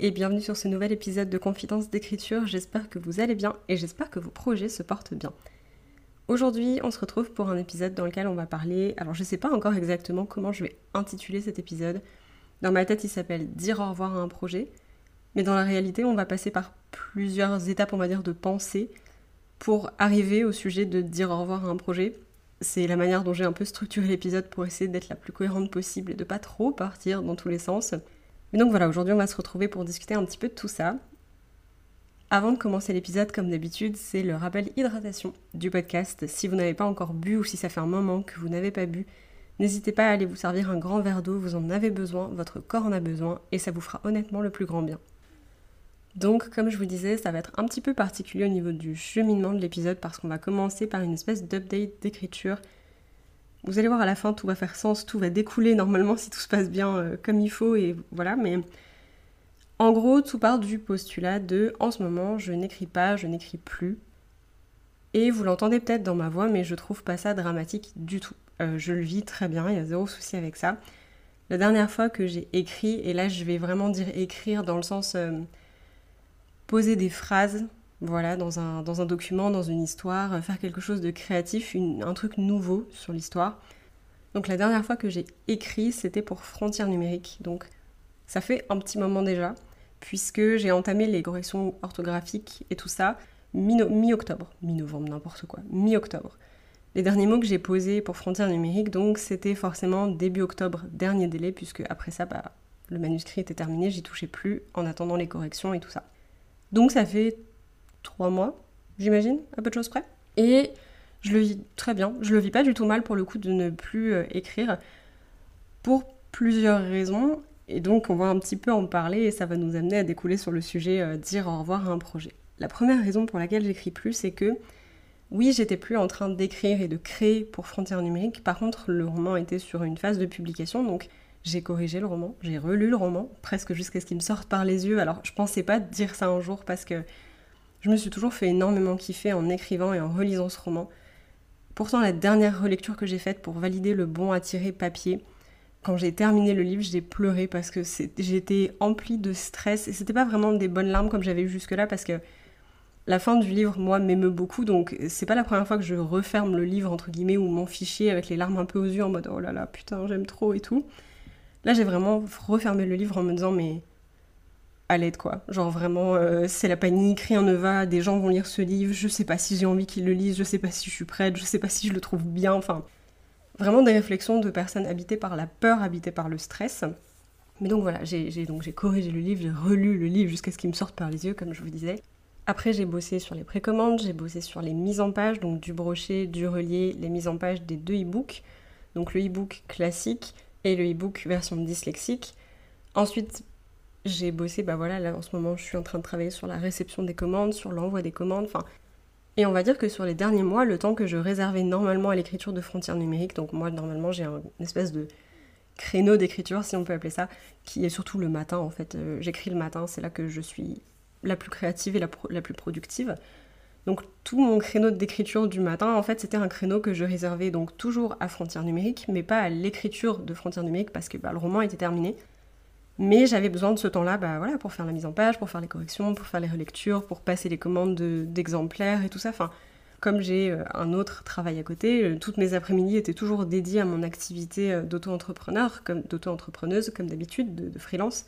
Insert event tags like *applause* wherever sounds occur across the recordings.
et bienvenue sur ce nouvel épisode de Confidence d'écriture, j'espère que vous allez bien et j'espère que vos projets se portent bien. Aujourd'hui on se retrouve pour un épisode dans lequel on va parler, alors je sais pas encore exactement comment je vais intituler cet épisode, dans ma tête il s'appelle Dire au revoir à un projet, mais dans la réalité on va passer par plusieurs étapes on va dire de pensée pour arriver au sujet de dire au revoir à un projet. C'est la manière dont j'ai un peu structuré l'épisode pour essayer d'être la plus cohérente possible et de pas trop partir dans tous les sens. Mais donc voilà, aujourd'hui on va se retrouver pour discuter un petit peu de tout ça. Avant de commencer l'épisode, comme d'habitude, c'est le rappel hydratation du podcast. Si vous n'avez pas encore bu ou si ça fait un moment que vous n'avez pas bu, n'hésitez pas à aller vous servir un grand verre d'eau, vous en avez besoin, votre corps en a besoin et ça vous fera honnêtement le plus grand bien. Donc, comme je vous disais, ça va être un petit peu particulier au niveau du cheminement de l'épisode parce qu'on va commencer par une espèce d'update d'écriture vous allez voir à la fin, tout va faire sens, tout va découler normalement si tout se passe bien euh, comme il faut et voilà. Mais en gros, tout part du postulat de en ce moment, je n'écris pas, je n'écris plus. Et vous l'entendez peut-être dans ma voix, mais je trouve pas ça dramatique du tout. Euh, je le vis très bien, il y a zéro souci avec ça. La dernière fois que j'ai écrit, et là je vais vraiment dire écrire dans le sens euh, poser des phrases, voilà, dans un, dans un document, dans une histoire, euh, faire quelque chose de créatif, un truc nouveau sur l'histoire. Donc la dernière fois que j'ai écrit, c'était pour Frontières numériques. Donc ça fait un petit moment déjà, puisque j'ai entamé les corrections orthographiques et tout ça mi-octobre, mi-novembre, n'importe quoi, mi-octobre. Les derniers mots que j'ai posés pour Frontières numériques, donc c'était forcément début octobre, dernier délai, puisque après ça, bah, le manuscrit était terminé, j'y touchais plus en attendant les corrections et tout ça. Donc ça fait trois mois, j'imagine, à peu de choses près. Et je le vis très bien. Je le vis pas du tout mal pour le coup de ne plus euh, écrire pour plusieurs raisons. Et donc on va un petit peu en parler et ça va nous amener à découler sur le sujet euh, dire au revoir à un projet. La première raison pour laquelle j'écris plus, c'est que oui, j'étais plus en train d'écrire et de créer pour Frontières numériques. Par contre, le roman était sur une phase de publication, donc j'ai corrigé le roman, j'ai relu le roman, presque jusqu'à ce qu'il me sorte par les yeux. Alors je pensais pas dire ça un jour parce que je me suis toujours fait énormément kiffer en écrivant et en relisant ce roman. Pourtant, la dernière relecture que j'ai faite pour valider le bon à tirer papier, quand j'ai terminé le livre, j'ai pleuré parce que j'étais emplie de stress et c'était pas vraiment des bonnes larmes comme j'avais eu jusque-là parce que la fin du livre, moi, m'émeut beaucoup donc c'est pas la première fois que je referme le livre entre guillemets ou mon fichier avec les larmes un peu aux yeux en mode oh là là, putain, j'aime trop et tout. Là, j'ai vraiment refermé le livre en me disant mais à l'aide quoi. Genre vraiment euh, c'est la panique, rien ne va, des gens vont lire ce livre, je sais pas si j'ai envie qu'ils le lisent, je sais pas si je suis prête, je sais pas si je le trouve bien, enfin vraiment des réflexions de personnes habitées par la peur, habitées par le stress. Mais donc voilà, j'ai j'ai corrigé le livre, j'ai relu le livre jusqu'à ce qu'il me sorte par les yeux comme je vous disais. Après j'ai bossé sur les précommandes, j'ai bossé sur les mises en page, donc du brochet, du relié, les mises en page des deux e-books. Donc le e-book classique et le e-book version dyslexique. Ensuite, j'ai bossé, bah voilà, là en ce moment je suis en train de travailler sur la réception des commandes, sur l'envoi des commandes, enfin. Et on va dire que sur les derniers mois, le temps que je réservais normalement à l'écriture de frontières numériques, donc moi normalement j'ai une espèce de créneau d'écriture, si on peut appeler ça, qui est surtout le matin en fait. Euh, j'écris le matin, c'est là que je suis la plus créative et la, la plus productive. Donc tout mon créneau d'écriture du matin, en fait, c'était un créneau que je réservais donc toujours à Frontières numériques, mais pas à l'écriture de Frontières numériques parce que bah, le roman était terminé. Mais j'avais besoin de ce temps-là bah, voilà, pour faire la mise en page, pour faire les corrections, pour faire les relectures, pour passer les commandes d'exemplaires et tout ça. Enfin, comme j'ai euh, un autre travail à côté, euh, toutes mes après-midi étaient toujours dédiées à mon activité euh, d'auto-entrepreneur, comme d'auto-entrepreneuse, comme d'habitude, de, freelance.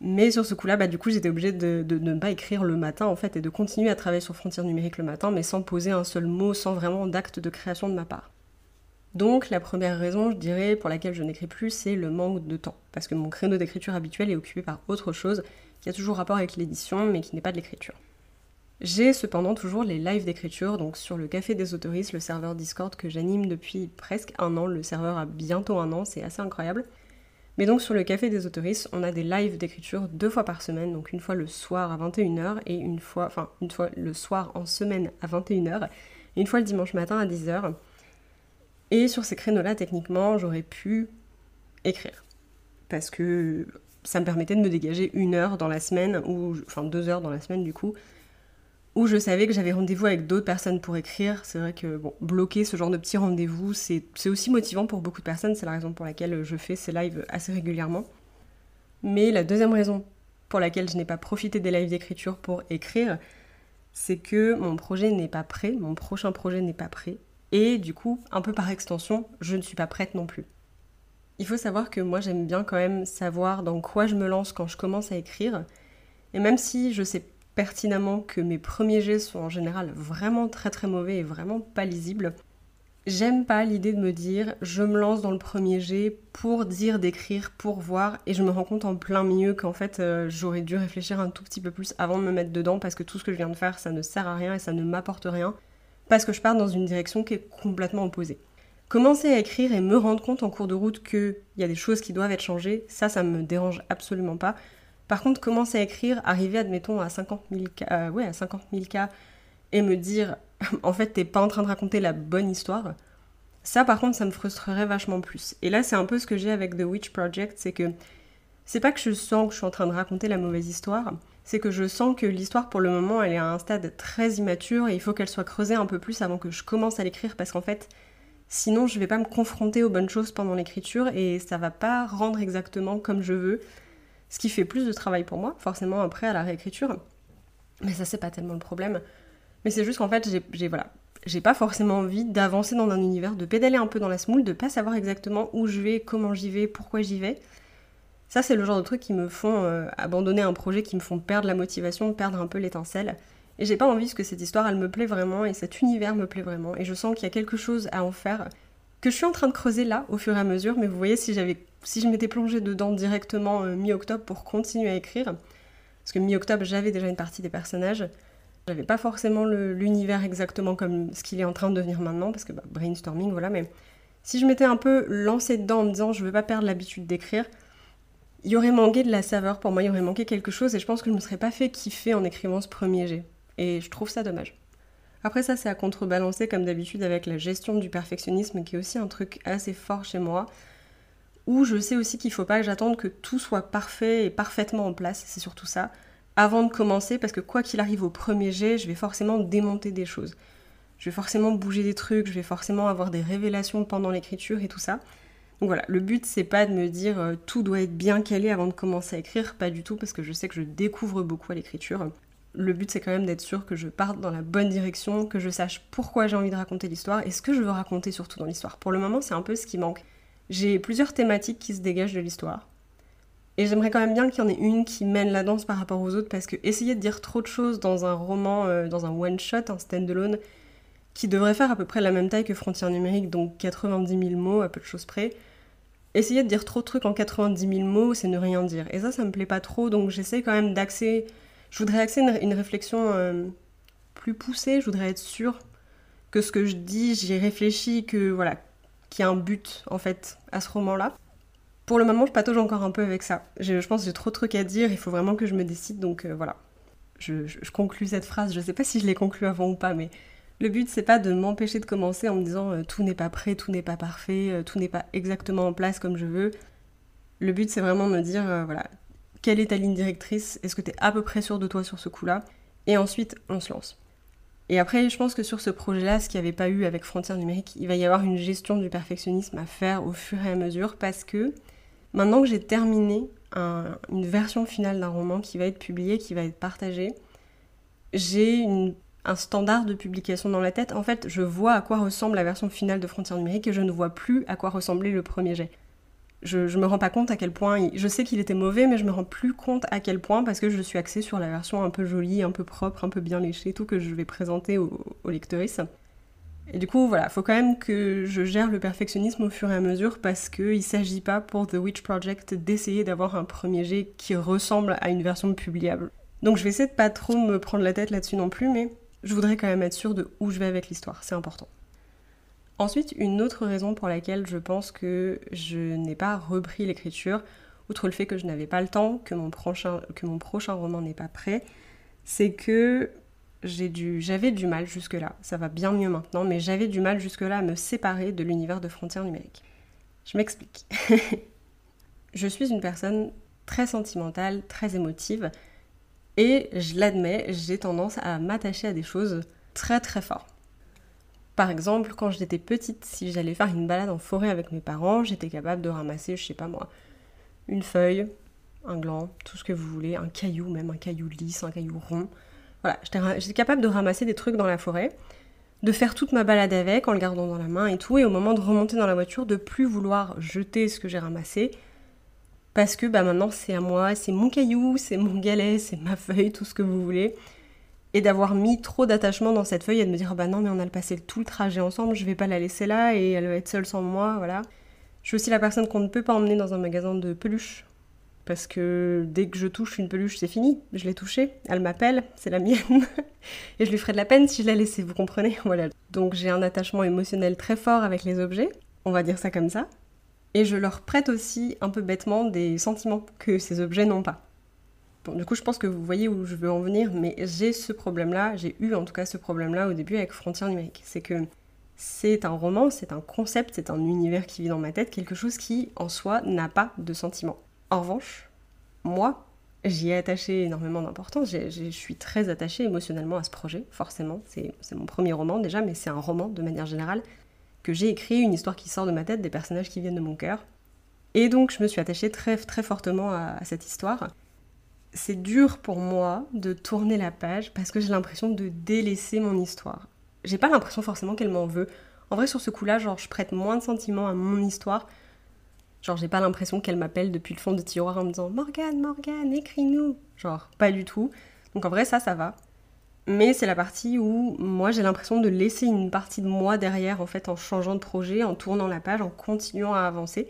Mais sur ce coup-là, bah, du coup, j'étais obligée de, ne pas écrire le matin, en fait, et de continuer à travailler sur Frontières numériques le matin, mais sans poser un seul mot, sans vraiment d'acte de création de ma part. Donc la première raison, je dirais, pour laquelle je n'écris plus, c'est le manque de temps. Parce que mon créneau d'écriture habituel est occupé par autre chose, qui a toujours rapport avec l'édition, mais qui n'est pas de l'écriture. J'ai cependant toujours les lives d'écriture, donc sur le Café des Autoristes, le serveur Discord que j'anime depuis presque un an. Le serveur a bientôt un an, c'est assez incroyable. Mais donc sur le Café des Autoristes, on a des lives d'écriture deux fois par semaine, donc une fois le soir à 21h et une fois, enfin une fois le soir en semaine à 21h et une fois le dimanche matin à 10h. Et sur ces créneaux-là, techniquement, j'aurais pu écrire. Parce que ça me permettait de me dégager une heure dans la semaine, ou enfin deux heures dans la semaine du coup, où je savais que j'avais rendez-vous avec d'autres personnes pour écrire. C'est vrai que bloquer ce genre de petits rendez-vous, c'est aussi motivant pour beaucoup de personnes. C'est la raison pour laquelle je fais ces lives assez régulièrement. Mais la deuxième raison pour laquelle je n'ai pas profité des lives d'écriture pour écrire, c'est que mon projet n'est pas prêt, mon prochain projet n'est pas prêt. Et du coup, un peu par extension, je ne suis pas prête non plus. Il faut savoir que moi j'aime bien quand même savoir dans quoi je me lance quand je commence à écrire. Et même si je sais pertinemment que mes premiers jets sont en général vraiment très très mauvais et vraiment pas lisibles. J'aime pas l'idée de me dire je me lance dans le premier jet pour dire d'écrire, pour voir, et je me rends compte en plein milieu qu'en fait euh, j'aurais dû réfléchir un tout petit peu plus avant de me mettre dedans parce que tout ce que je viens de faire ça ne sert à rien et ça ne m'apporte rien parce que je pars dans une direction qui est complètement opposée. Commencer à écrire et me rendre compte en cours de route qu'il y a des choses qui doivent être changées, ça, ça me dérange absolument pas. Par contre, commencer à écrire, arriver, admettons, à 50 000 cas, ouais, à 50 cas, et me dire, *laughs* en fait, t'es pas en train de raconter la bonne histoire, ça, par contre, ça me frustrerait vachement plus. Et là, c'est un peu ce que j'ai avec The Witch Project, c'est que c'est pas que je sens que je suis en train de raconter la mauvaise histoire, c'est que je sens que l'histoire, pour le moment, elle est à un stade très immature et il faut qu'elle soit creusée un peu plus avant que je commence à l'écrire, parce qu'en fait, sinon, je vais pas me confronter aux bonnes choses pendant l'écriture et ça va pas rendre exactement comme je veux ce qui fait plus de travail pour moi, forcément après à la réécriture. Mais ça, c'est pas tellement le problème. Mais c'est juste qu'en fait, j'ai voilà, j'ai pas forcément envie d'avancer dans un univers, de pédaler un peu dans la smoule, de pas savoir exactement où je vais, comment j'y vais, pourquoi j'y vais. Ça, c'est le genre de trucs qui me font euh, abandonner un projet, qui me font perdre la motivation, perdre un peu l'étincelle. Et j'ai pas envie parce que cette histoire, elle me plaît vraiment et cet univers me plaît vraiment. Et je sens qu'il y a quelque chose à en faire que je suis en train de creuser là au fur et à mesure. Mais vous voyez, si j'avais si je m'étais plongée dedans directement euh, mi-octobre pour continuer à écrire, parce que mi-octobre j'avais déjà une partie des personnages, j'avais pas forcément l'univers exactement comme ce qu'il est en train de devenir maintenant, parce que bah, brainstorming, voilà, mais si je m'étais un peu lancée dedans en me disant je veux pas perdre l'habitude d'écrire, il aurait manqué de la saveur pour moi, il aurait manqué quelque chose et je pense que je me serais pas fait kiffer en écrivant ce premier jet. Et je trouve ça dommage. Après ça, c'est à contrebalancer comme d'habitude avec la gestion du perfectionnisme qui est aussi un truc assez fort chez moi où je sais aussi qu'il ne faut pas que j'attende que tout soit parfait et parfaitement en place, c'est surtout ça, avant de commencer, parce que quoi qu'il arrive au premier jet, je vais forcément démonter des choses. Je vais forcément bouger des trucs, je vais forcément avoir des révélations pendant l'écriture et tout ça. Donc voilà, le but c'est pas de me dire euh, tout doit être bien calé avant de commencer à écrire, pas du tout, parce que je sais que je découvre beaucoup à l'écriture. Le but c'est quand même d'être sûr que je parte dans la bonne direction, que je sache pourquoi j'ai envie de raconter l'histoire et ce que je veux raconter surtout dans l'histoire. Pour le moment, c'est un peu ce qui manque j'ai plusieurs thématiques qui se dégagent de l'histoire. Et j'aimerais quand même bien qu'il y en ait une qui mène la danse par rapport aux autres, parce que essayer de dire trop de choses dans un roman, euh, dans un one-shot, un stand-alone, qui devrait faire à peu près la même taille que Frontières numériques, donc 90 000 mots à peu de choses près, essayer de dire trop de trucs en 90 000 mots, c'est ne rien dire. Et ça, ça me plaît pas trop, donc j'essaie quand même d'axer. Je voudrais axer une, réflexion euh, plus poussée, je voudrais être sûre que ce que je dis, j'y réfléchis, que voilà, qui a un but en fait à ce roman-là. Pour le moment, je patauge encore un peu avec ça. Je, pense que j'ai trop de trucs à dire, il faut vraiment que je me décide, donc euh, voilà. Je, je, conclus cette phrase, je sais pas si je l'ai conclue avant ou pas, mais le but c'est pas de m'empêcher de commencer en me disant euh, tout n'est pas prêt, tout n'est pas parfait, euh, tout n'est pas exactement en place comme je veux. Le but c'est vraiment me dire voilà, quelle est ta ligne directrice, est-ce que tu es à peu près sûr de toi sur ce coup-là, et ensuite on se lance. Et après, je pense que sur ce projet-là, ce qu'il n'y avait pas eu avec Frontières numériques, il va y avoir une gestion du perfectionnisme à faire au fur et à mesure parce que maintenant que j'ai terminé une version finale d'un roman qui va être publié, qui va être partagé, j'ai un standard de publication dans la tête. En fait, je vois à quoi ressemble la version finale de Frontières numériques et je ne vois plus à quoi ressemblait le premier jet je, je me rends pas compte à quel point. je sais qu'il était mauvais, mais je me rends plus compte à quel point parce que je suis axée sur la version un peu jolie, un peu propre, un peu bien léchée, tout que je vais présenter aux, aux. Et du coup, voilà, faut quand même que je gère le perfectionnisme au fur et à mesure parce qu'il s'agit pas pour The Witch Project d'essayer d'avoir un premier jet qui ressemble à une version publiable. Donc je vais essayer de pas trop me prendre la tête là-dessus non plus, mais je voudrais quand même être sûre de où je vais avec l'histoire, c'est important. Ensuite, une autre raison pour laquelle je pense que je n'ai pas repris l'écriture, outre le fait que je n'avais pas le temps, que mon prochain, roman n'est pas prêt, c'est que j'avais du mal jusque-là, ça va bien mieux maintenant, mais j'avais du mal jusque-là à me séparer de l'univers de frontières numériques. Je m'explique. *laughs* je suis une personne très sentimentale, très émotive, et je l'admets, j'ai tendance à m'attacher à des choses très très fort. Par exemple, quand j'étais petite, si j'allais faire une balade en forêt avec mes parents, j'étais capable de ramasser, je sais pas moi, une feuille, un gland, tout ce que vous voulez, un caillou, même un caillou lisse, un caillou rond. Voilà, j'étais capable de ramasser des trucs dans la forêt, de faire toute ma balade avec en le gardant dans la main et tout, et au moment de remonter dans la voiture, de plus vouloir jeter ce que j'ai ramassé, parce que bah maintenant c'est à moi, c'est mon caillou, c'est mon galet, c'est ma feuille, tout ce que vous voulez. Et d'avoir mis trop d'attachement dans cette feuille et de me dire bah non mais on a passé tout le trajet ensemble, je vais pas la laisser là et elle va être seule sans moi, voilà. Je suis aussi la personne qu'on ne peut pas emmener dans un magasin de peluches. Parce que dès que je touche une peluche, c'est fini. Je l'ai touchée, elle m'appelle, c'est la mienne. *laughs* et je lui ferai de la peine si je la laissais, vous comprenez *laughs* Voilà. Donc j'ai un attachement émotionnel très fort avec les objets, on va dire ça comme ça et je leur prête aussi un peu bêtement des sentiments que ces objets n'ont pas. Bon, du coup, je pense que vous voyez où je veux en venir, mais j'ai ce problème-là, j'ai eu en tout cas ce problème-là au début avec Frontières numériques. C'est que c'est un roman, c'est un concept, c'est un univers qui vit dans ma tête, quelque chose qui, en soi, n'a pas de sentiments. En revanche, moi, j'y ai attaché énormément d'importance, je suis très attachée émotionnellement à ce projet, forcément. C'est mon premier roman déjà, mais c'est un roman de manière générale que j'ai écrit, une histoire qui sort de ma tête, des personnages qui viennent de mon cœur. Et donc je me suis attachée très très fortement à, cette histoire. C'est dur pour moi de tourner la page parce que j'ai l'impression de délaisser mon histoire. J'ai pas l'impression forcément qu'elle m'en veut. En vrai sur ce coup-là, genre je prête moins de sentiments à mon histoire. Genre j'ai pas l'impression qu'elle m'appelle depuis le fond de tiroir en me disant Morgane, Morgane, écris-nous. Genre pas du tout. Donc en vrai ça ça va. Mais c'est la partie où moi j'ai l'impression de laisser une partie de moi derrière en fait en changeant de projet, en tournant la page, en continuant à avancer.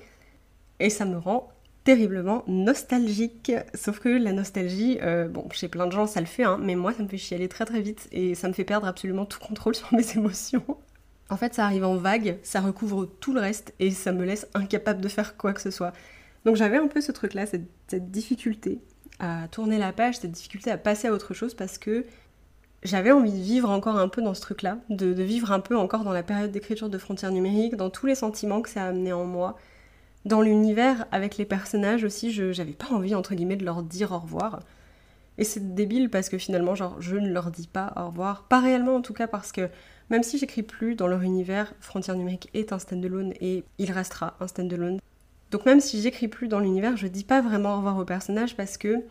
Et ça me rend terriblement nostalgique. Sauf que la nostalgie, euh, bon, chez plein de gens ça le fait, hein, mais moi ça me fait chialer très très vite et ça me fait perdre absolument tout contrôle *laughs* sur mes émotions. En fait, ça arrive en vague, ça recouvre tout le reste et ça me laisse incapable de faire quoi que ce soit. Donc j'avais un peu ce truc-là, cette, cette difficulté à tourner la page, cette difficulté à passer à autre chose parce que j'avais envie de vivre encore un peu dans ce truc-là, de, vivre un peu encore dans la période d'écriture de frontières numériques, dans tous les sentiments que ça a amené en moi, dans l'univers avec les personnages aussi, je j'avais pas envie entre guillemets de leur dire au revoir. Et c'est débile parce que finalement, genre, je ne leur dis pas au revoir, pas réellement en tout cas parce que même si j'écris plus dans leur univers, Frontières numériques est un standalone et il restera un standalone. Donc même si j'écris plus dans l'univers, je dis pas vraiment au revoir aux personnages parce que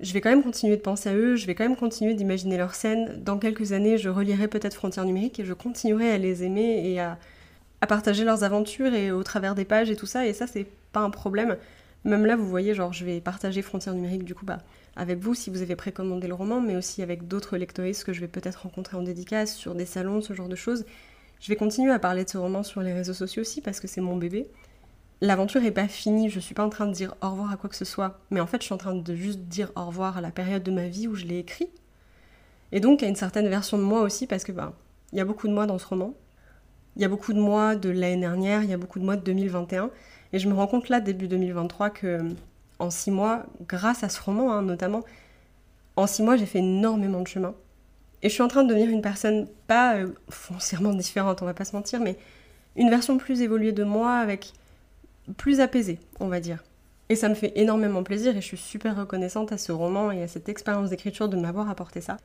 je vais quand même continuer de penser à eux, je vais quand même continuer d'imaginer leurs scènes. Dans quelques années, je relirai peut-être Frontières numériques et je continuerai à les aimer et à, partager leurs aventures et au travers des pages et tout ça. Et ça, c'est pas un problème. Même là, vous voyez, genre, je vais partager Frontières numériques du coup, bah, avec vous si vous avez précommandé le roman, mais aussi avec d'autres lectoristes que je vais peut-être rencontrer en dédicace, sur des salons, ce genre de choses. Je vais continuer à parler de ce roman sur les réseaux sociaux aussi parce que c'est mon bébé l'aventure est pas finie, je suis pas en train de dire au revoir à quoi que ce soit, mais en fait je suis en train de juste dire au revoir à la période de ma vie où je l'ai écrit. Et donc à une certaine version de moi aussi, parce que ben, il y a beaucoup de moi dans ce roman. Il y a beaucoup de moi de l'année dernière, il y a beaucoup de moi de 2021. Et je me rends compte là, début 2023, que en six mois, grâce à ce roman hein, notamment, en six mois j'ai fait énormément de chemin. Et je suis en train de devenir une personne pas euh, foncièrement différente, on va pas se mentir, mais une version plus évoluée de moi avec plus apaisée, on va dire. Et ça me fait énormément plaisir et je suis super reconnaissante à ce roman et à cette expérience d'écriture de m'avoir apporté ça.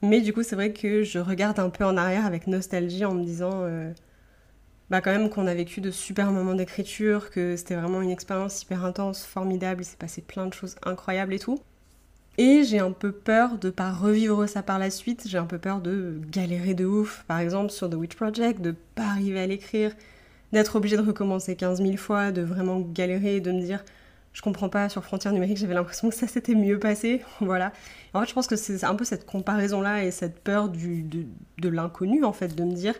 Mais du coup, c'est vrai que je regarde un peu en arrière avec nostalgie en me disant euh, bah quand même qu'on a vécu de super moments d'écriture, que c'était vraiment une expérience hyper intense, formidable, il s'est passé plein de choses incroyables et tout. Et j'ai un peu peur de pas revivre ça par la suite, j'ai un peu peur de galérer de ouf, par exemple sur The Witch Project, de pas arriver à l'écrire, d'être obligé de recommencer 15 000 fois, de vraiment galérer de me dire je comprends pas sur frontières numériques, j'avais l'impression que ça s'était mieux passé. *laughs* voilà. En fait, je pense que c'est un peu cette comparaison-là et cette peur du, de, de l'inconnu, en fait, de me dire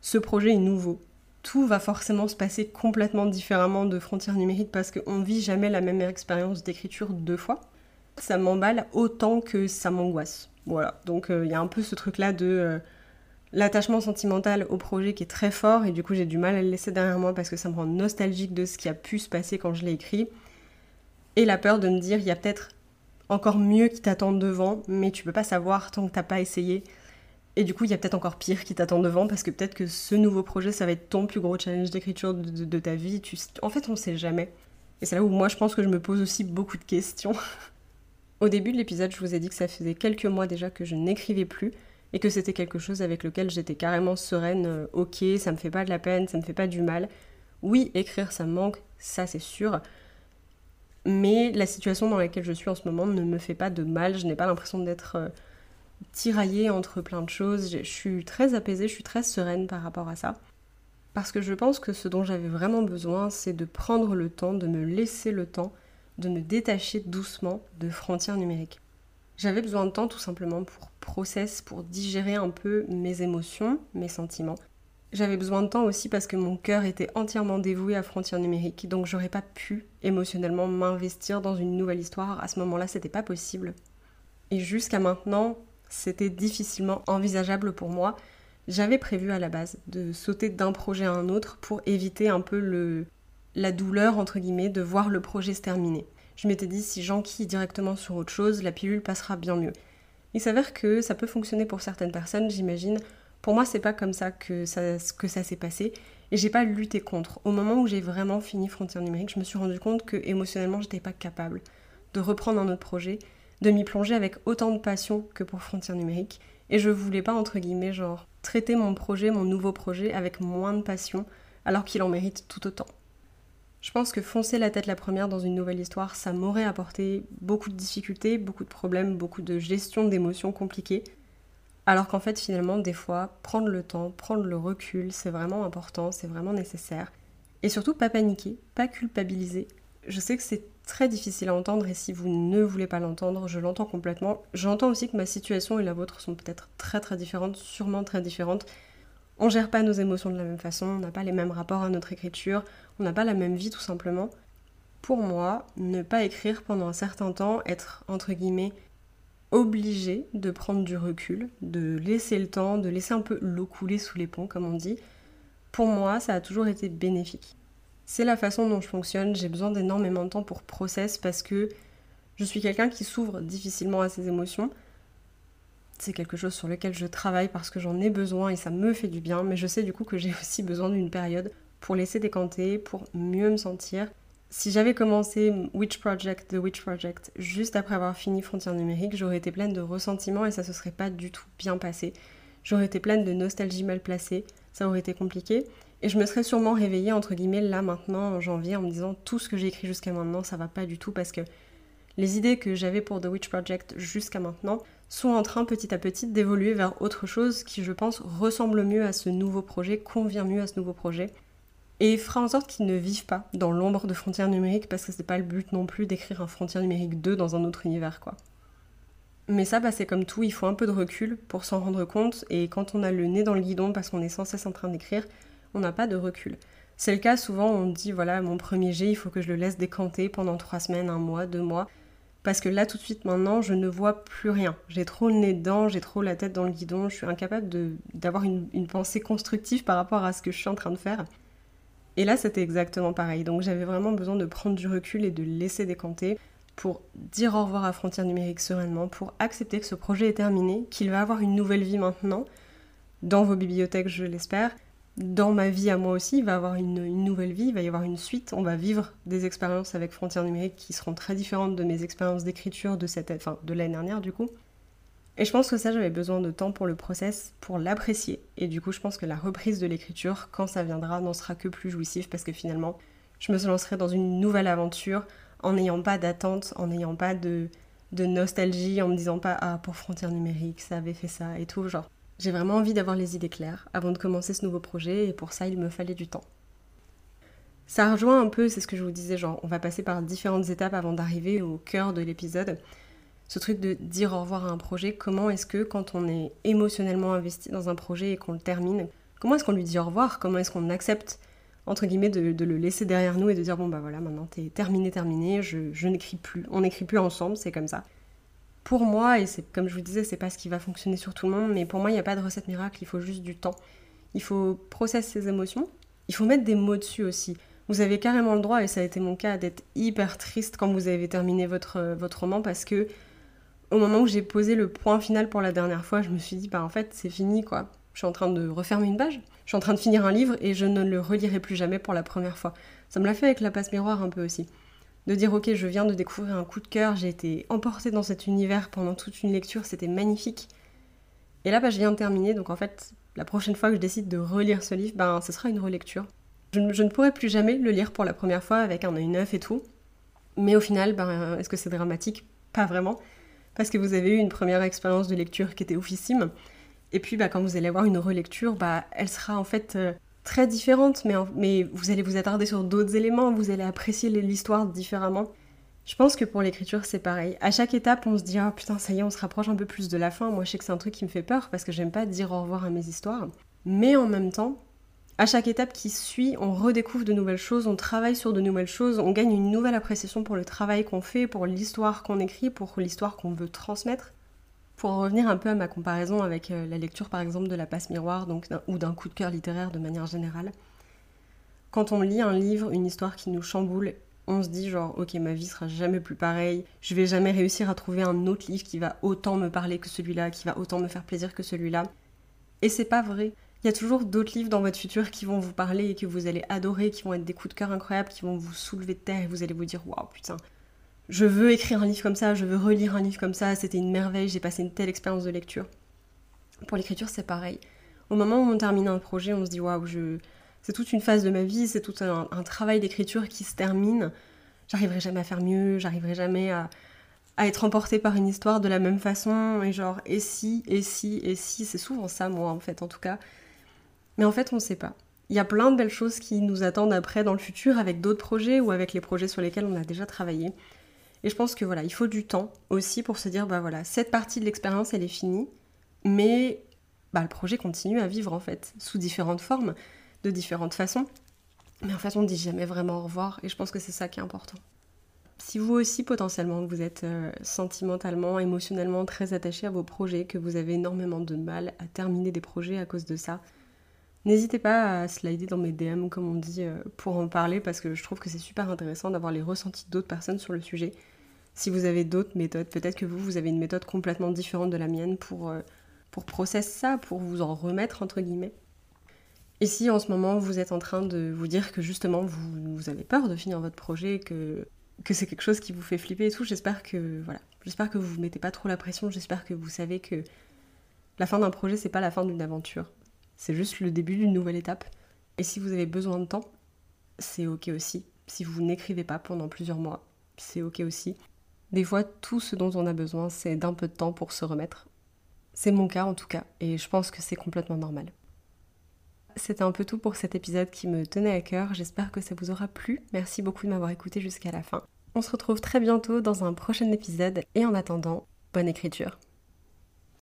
ce projet est nouveau. Tout va forcément se passer complètement différemment de frontières numériques parce qu'on vit jamais la même expérience d'écriture deux fois. Ça m'emballe autant que ça m'angoisse. Voilà. Donc euh, il y a un peu ce truc-là de. Euh, l'attachement sentimental au projet qui est très fort et du coup j'ai du mal à le laisser derrière moi parce que ça me rend nostalgique de ce qui a pu se passer quand je l'ai écrit. Et la peur de me dire il y a peut-être encore mieux qui t'attend devant, mais tu peux pas savoir tant que t'as pas essayé. Et du coup, il y a peut-être encore pire qui t'attend devant parce que peut-être que ce nouveau projet, ça va être ton plus gros challenge d'écriture de, ta vie. Tu... En fait, on sait jamais. Et c'est là où moi, je pense que je me pose aussi beaucoup de questions. *laughs* Au début de l'épisode, je vous ai dit que ça faisait quelques mois déjà que je n'écrivais plus et que c'était quelque chose avec lequel j'étais carrément sereine. Euh, ok, ça me fait pas de la peine, ça me fait pas du mal. Oui, écrire, ça me manque, ça c'est sûr. Mais la situation dans laquelle je suis en ce moment ne me fait pas de mal. Je n'ai pas l'impression d'être euh, tiraillée entre plein de choses. Je suis très apaisée, je suis très sereine par rapport à ça. Parce que je pense que ce dont j'avais vraiment besoin, c'est de prendre le temps, de me laisser le temps, de me détacher doucement de frontières numériques. J'avais besoin de temps tout simplement pour process, pour digérer un peu mes émotions, mes sentiments. J'avais besoin de temps aussi parce que mon cœur était entièrement dévoué à frontières numériques, donc j'aurais pas pu émotionnellement m'investir dans une nouvelle histoire. À ce moment-là, c'était pas possible. Et jusqu'à maintenant, c'était difficilement envisageable pour moi. J'avais prévu à la base de sauter d'un projet à un autre pour éviter un peu le, la douleur, entre guillemets, de voir le projet se terminer. Je m'étais dit, si j'enquille directement sur autre chose, la pilule passera bien mieux. Il s'avère que ça peut fonctionner pour certaines personnes, j'imagine. Pour moi, c'est pas comme ça que ça, s'est passé. Et j'ai pas lutté contre. Au moment où j'ai vraiment fini Frontières numériques, je me suis rendu compte que émotionnellement, j'étais pas capable de reprendre un autre projet, de m'y plonger avec autant de passion que pour Frontières numériques. Et je voulais pas, entre guillemets, genre, traiter mon projet, mon nouveau projet, avec moins de passion, alors qu'il en mérite tout autant. Je pense que foncer la tête la première dans une nouvelle histoire, ça m'aurait apporté beaucoup de difficultés, beaucoup de problèmes, beaucoup de gestion d'émotions compliquées. Alors qu'en fait, finalement, des fois, prendre le temps, prendre le recul, c'est vraiment important, c'est vraiment nécessaire. Et surtout, pas paniquer, pas culpabiliser. Je sais que c'est très difficile à entendre et si vous ne voulez pas l'entendre, je l'entends complètement. J'entends aussi que ma situation et la vôtre sont peut-être très très différentes, sûrement très différentes. On gère pas nos émotions de la même façon, on n'a pas les mêmes rapports à notre écriture, on n'a pas la même vie tout simplement. Pour moi, ne pas écrire pendant un certain temps, être entre guillemets obligé de prendre du recul, de laisser le temps, de laisser un peu l'eau couler sous les ponts, comme on dit, pour moi, ça a toujours été bénéfique. C'est la façon dont je fonctionne, j'ai besoin d'énormément de temps pour process parce que je suis quelqu'un qui s'ouvre difficilement à ses émotions. C'est quelque chose sur lequel je travaille parce que j'en ai besoin et ça me fait du bien, mais je sais du coup que j'ai *laughs* aussi besoin d'une période pour laisser décanter, pour mieux me sentir si j'avais commencé The Witch Project, juste après avoir fini Frontières numériques, j'aurais été pleine de ressentiments et ça se serait pas du tout bien passé. J'aurais été pleine de nostalgie mal placée, ça aurait été compliqué. Et je me serais sûrement réveillée, entre guillemets, là maintenant, en janvier, en me disant tout ce que j'ai écrit jusqu'à maintenant, ça va pas du tout parce que les idées que j'avais pour The Witch Project jusqu'à maintenant sont en train petit à petit d'évoluer vers autre chose qui, je pense, ressemble mieux à ce nouveau projet, convient mieux à ce nouveau projet et fera en sorte qu'ils ne vivent pas dans l'ombre de frontières numériques parce que c'est pas le but non plus d'écrire un frontière numérique 2 dans un autre univers quoi. Mais ça, bah, c'est comme tout, il faut un peu de recul pour s'en rendre compte et quand on a le nez dans le guidon parce qu'on est sans cesse en train d'écrire, on n'a pas de recul. C'est le cas souvent, on dit voilà, mon premier jet, il faut que je le laisse décanter pendant trois semaines, un mois, deux mois. Parce que là, tout de suite, maintenant, je ne vois plus rien. J'ai trop le nez dedans, j'ai trop la tête dans le guidon, je suis incapable d'avoir une, pensée constructive par rapport à ce que je suis en train de faire. Et là, c'était exactement pareil. Donc j'avais vraiment besoin de prendre du recul et de laisser décanter pour dire au revoir à Frontières numériques sereinement, pour accepter que ce projet est terminé, qu'il va avoir une nouvelle vie maintenant, dans vos bibliothèques, je l'espère. Dans ma vie à moi aussi, il va avoir une, nouvelle vie, il va y avoir une suite. On va vivre des expériences avec Frontières numériques qui seront très différentes de mes expériences d'écriture de cette, enfin, de l'année dernière du coup. Et je pense que ça, j'avais besoin de temps pour le process, pour l'apprécier. Et du coup, je pense que la reprise de l'écriture, quand ça viendra, n'en sera que plus jouissif parce que finalement, je me lancerai dans une nouvelle aventure en n'ayant pas d'attente, en n'ayant pas de, de nostalgie, en me disant pas ah pour Frontières numériques, ça avait fait ça et tout. Genre, j'ai vraiment envie d'avoir les idées claires avant de commencer ce nouveau projet et pour ça, il me fallait du temps. Ça rejoint un peu, c'est ce que je vous disais, genre on va passer par différentes étapes avant d'arriver au cœur de l'épisode ce truc de dire au revoir à un projet, comment est-ce que quand on est émotionnellement investi dans un projet et qu'on le termine, comment est-ce qu'on lui dit au revoir? Comment est-ce qu'on accepte, entre guillemets, de, le laisser derrière nous et de dire bon bah voilà, maintenant t'es terminé, terminé, je, je n'écris plus, on n'écrit plus ensemble, c'est comme ça. Pour moi, et c'est comme je vous disais, c'est pas ce qui va fonctionner sur tout le monde, mais pour moi, il n'y a pas de recette miracle, il faut juste du temps. Il faut processer ses émotions, il faut mettre des mots dessus aussi. Vous avez carrément le droit, et ça a été mon cas, d'être hyper triste quand vous avez terminé votre, votre roman parce que au moment où j'ai posé le point final pour la dernière fois, je me suis dit, bah en fait, c'est fini quoi. Je suis en train de refermer une page, je suis en train de finir un livre et je ne le relirai plus jamais pour la première fois. Ça me l'a fait avec la passe miroir un peu aussi. De dire, ok, je viens de découvrir un coup de cœur, j'ai été emportée dans cet univers pendant toute une lecture, c'était magnifique. Et là, bah, je viens de terminer, donc en fait, la prochaine fois que je décide de relire ce livre, ben, ce sera une relecture. Je, ne pourrai plus jamais le lire pour la première fois avec un œil neuf et tout. Mais au final, ben, est-ce que c'est dramatique? Pas vraiment parce que vous avez eu une première expérience de lecture qui était oufissime. Et puis, bah, quand vous allez avoir une relecture, bah, elle sera en fait euh, très différente, mais, mais vous allez vous attarder sur d'autres éléments, vous allez apprécier l'histoire différemment. Je pense que pour l'écriture, c'est pareil. À chaque étape, on se dit Ah putain, ça y est, on se rapproche un peu plus de la fin. Moi, je sais que c'est un truc qui me fait peur parce que j'aime pas dire au revoir à mes histoires. Mais en même temps, à chaque étape qui suit, on redécouvre de nouvelles choses, on travaille sur de nouvelles choses, on gagne une nouvelle appréciation pour le travail qu'on fait, pour l'histoire qu'on écrit, pour l'histoire qu'on veut transmettre. Pour en revenir un peu à ma comparaison avec euh, la lecture par exemple de La Passe Miroir ou d'un coup de cœur littéraire de manière générale, quand on lit un livre, une histoire qui nous chamboule, on se dit genre ok ma vie sera jamais plus pareille, je vais jamais réussir à trouver un autre livre qui va autant me parler que celui-là, qui va autant me faire plaisir que celui-là. Et c'est pas vrai. Il y a toujours d'autres livres dans votre futur qui vont vous parler et que vous allez adorer, qui vont être des coups de cœur incroyables, qui vont vous soulever de terre et vous allez vous dire waouh putain, je veux écrire un livre comme ça, je veux relire un livre comme ça, c'était une merveille, j'ai passé une telle expérience de lecture. Pour l'écriture, c'est pareil. Au moment où on termine un projet, on se dit waouh, c'est toute une phase de ma vie, c'est tout un, travail d'écriture qui se termine. J'arriverai jamais à faire mieux, j'arriverai jamais à, à être emporté par une histoire de la même façon et genre et si et si et si c'est souvent ça moi en fait en tout cas mais en fait, on ne sait pas. Il y a plein de belles choses qui nous attendent après dans le futur avec d'autres projets ou avec les projets sur lesquels on a déjà travaillé. Et je pense que voilà, il faut du temps aussi pour se dire bah voilà, cette partie de l'expérience elle est finie, mais bah, le projet continue à vivre en fait sous différentes formes, de différentes façons. Mais en fait, on ne dit jamais vraiment au revoir et je pense que c'est ça qui est important. Si vous aussi potentiellement vous êtes euh, sentimentalement, émotionnellement très attaché à vos projets, que vous avez énormément de mal à terminer des projets à cause de ça, N'hésitez pas à slider dans mes DM, comme on dit, euh, pour en parler, parce que je trouve que c'est super intéressant d'avoir les ressentis d'autres personnes sur le sujet. Si vous avez d'autres méthodes, peut-être que vous, vous avez une méthode complètement différente de la mienne pour, euh, pour processer ça, pour vous en remettre, entre guillemets. Et si en ce moment vous êtes en train de vous dire que justement vous, vous avez peur de finir votre projet, que, que c'est quelque chose qui vous fait flipper et tout, j'espère que voilà, j'espère que vous vous mettez pas trop la pression, j'espère que vous savez que la fin d'un projet c'est pas la fin d'une aventure. C'est juste le début d'une nouvelle étape. Et si vous avez besoin de temps, c'est ok aussi. Si vous n'écrivez pas pendant plusieurs mois, c'est ok aussi. Des fois, tout ce dont on a besoin, c'est d'un peu de temps pour se remettre. C'est mon cas en tout cas, et je pense que c'est complètement normal. C'était un peu tout pour cet épisode qui me tenait à cœur. J'espère que ça vous aura plu. Merci beaucoup de m'avoir écouté jusqu'à la fin. On se retrouve très bientôt dans un prochain épisode, et en attendant, bonne écriture.